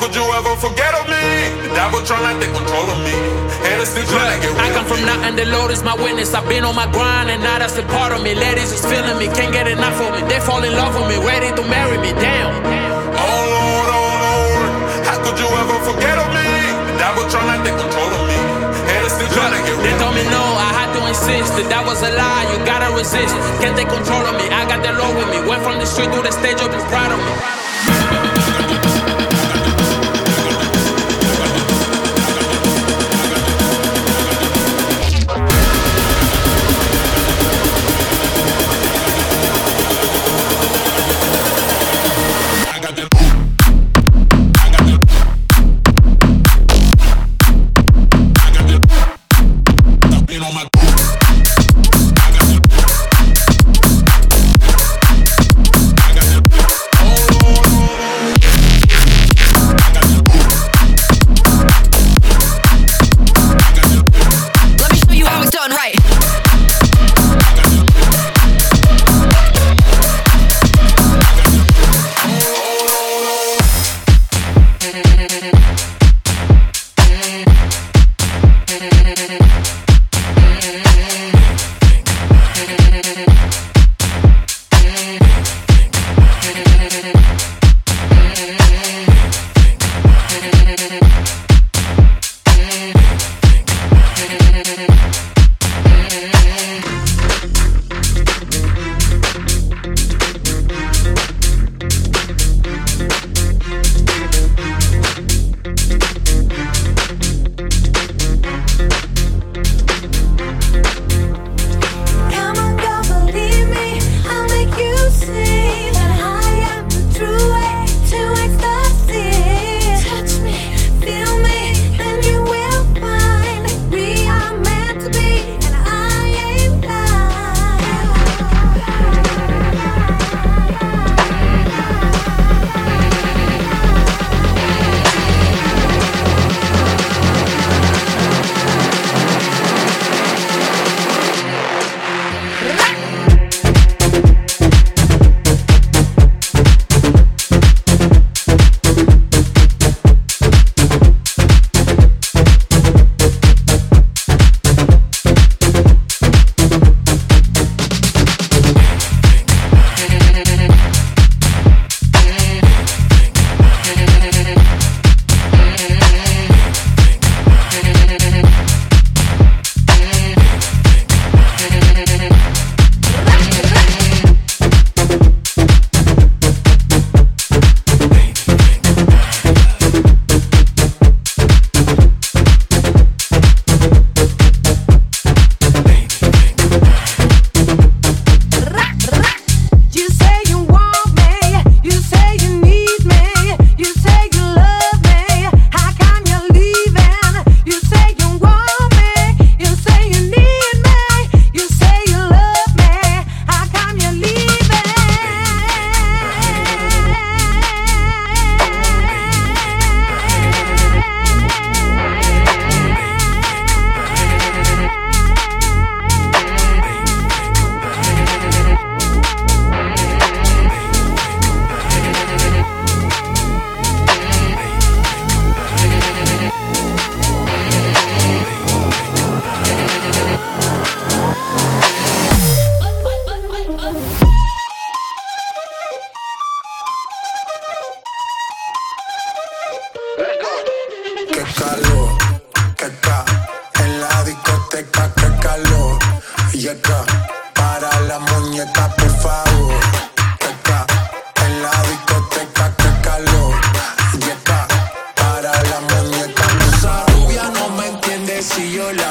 Could you ever forget of me? The devil trying to take control of me. And it's still trying to get I come from nothing, the Lord is my witness. I've been on my grind, and now that's a part of me. Ladies is feeling me, can't get enough of me. They fall in love with me, ready to marry me. Damn. Oh Lord, oh Lord, how could you ever forget of me? The devil trying to take control of me. And it's still trying to get They told me no, I had to insist that that was a lie. You gotta resist. Can't take control of me. I got the Lord with me. Went from the street to the stage, You and proud of me. all my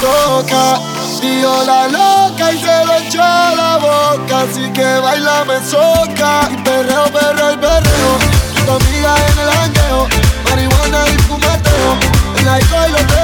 toca. La loca y se le echó la boca. Así que baila me soca. Perreo, perreo y perreo. Tu amiga en el jangueo. Marihuana y fumateo. En la y los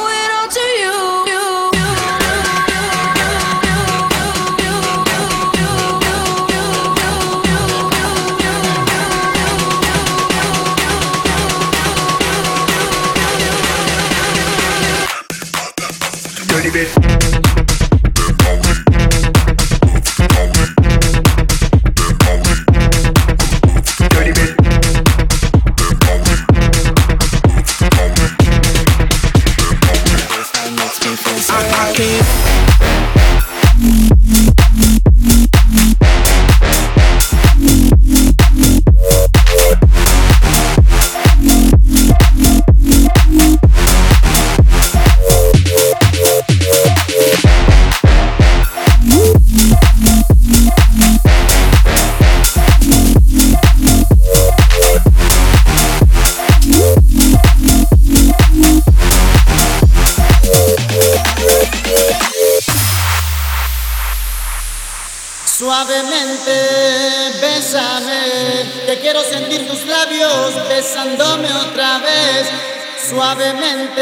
Suavemente,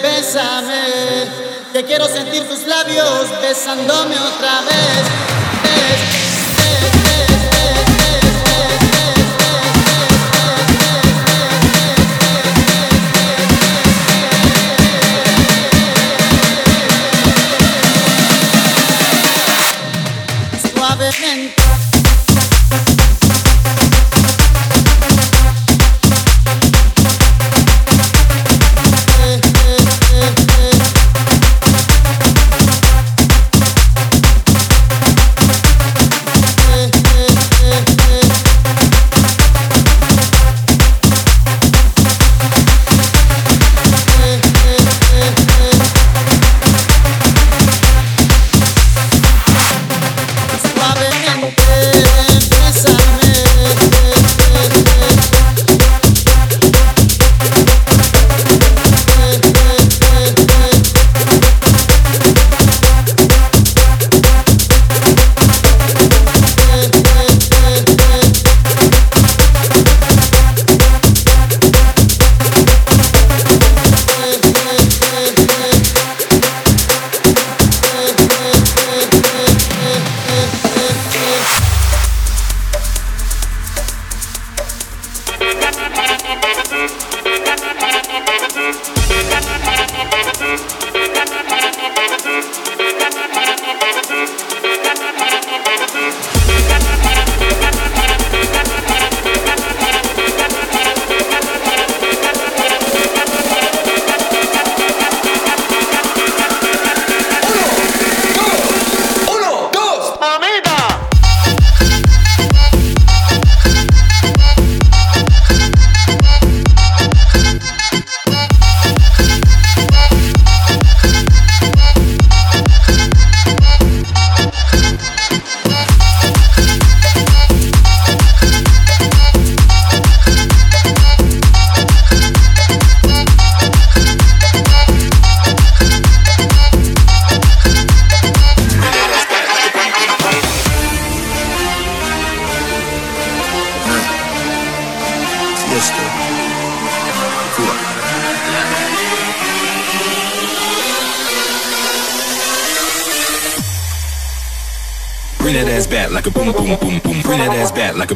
bésame. Que quiero sentir tus labios besándome otra vez.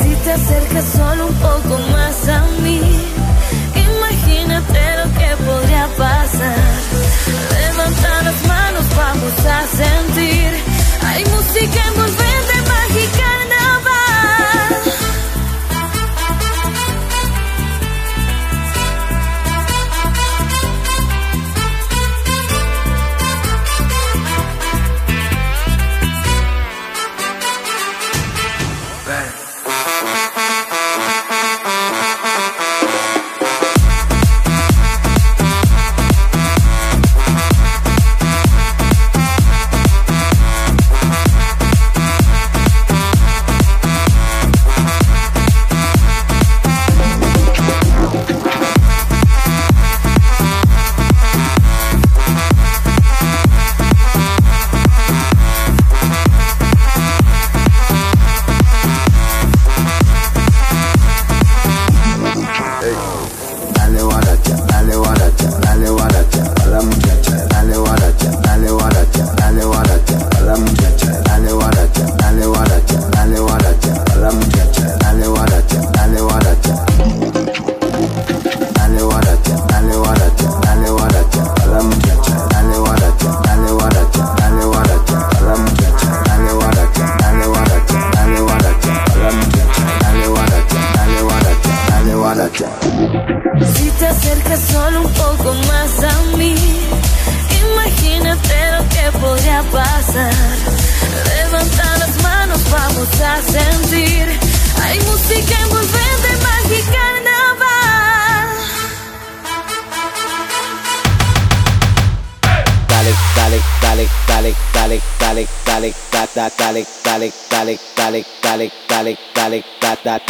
Si te acercas solo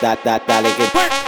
That that that que...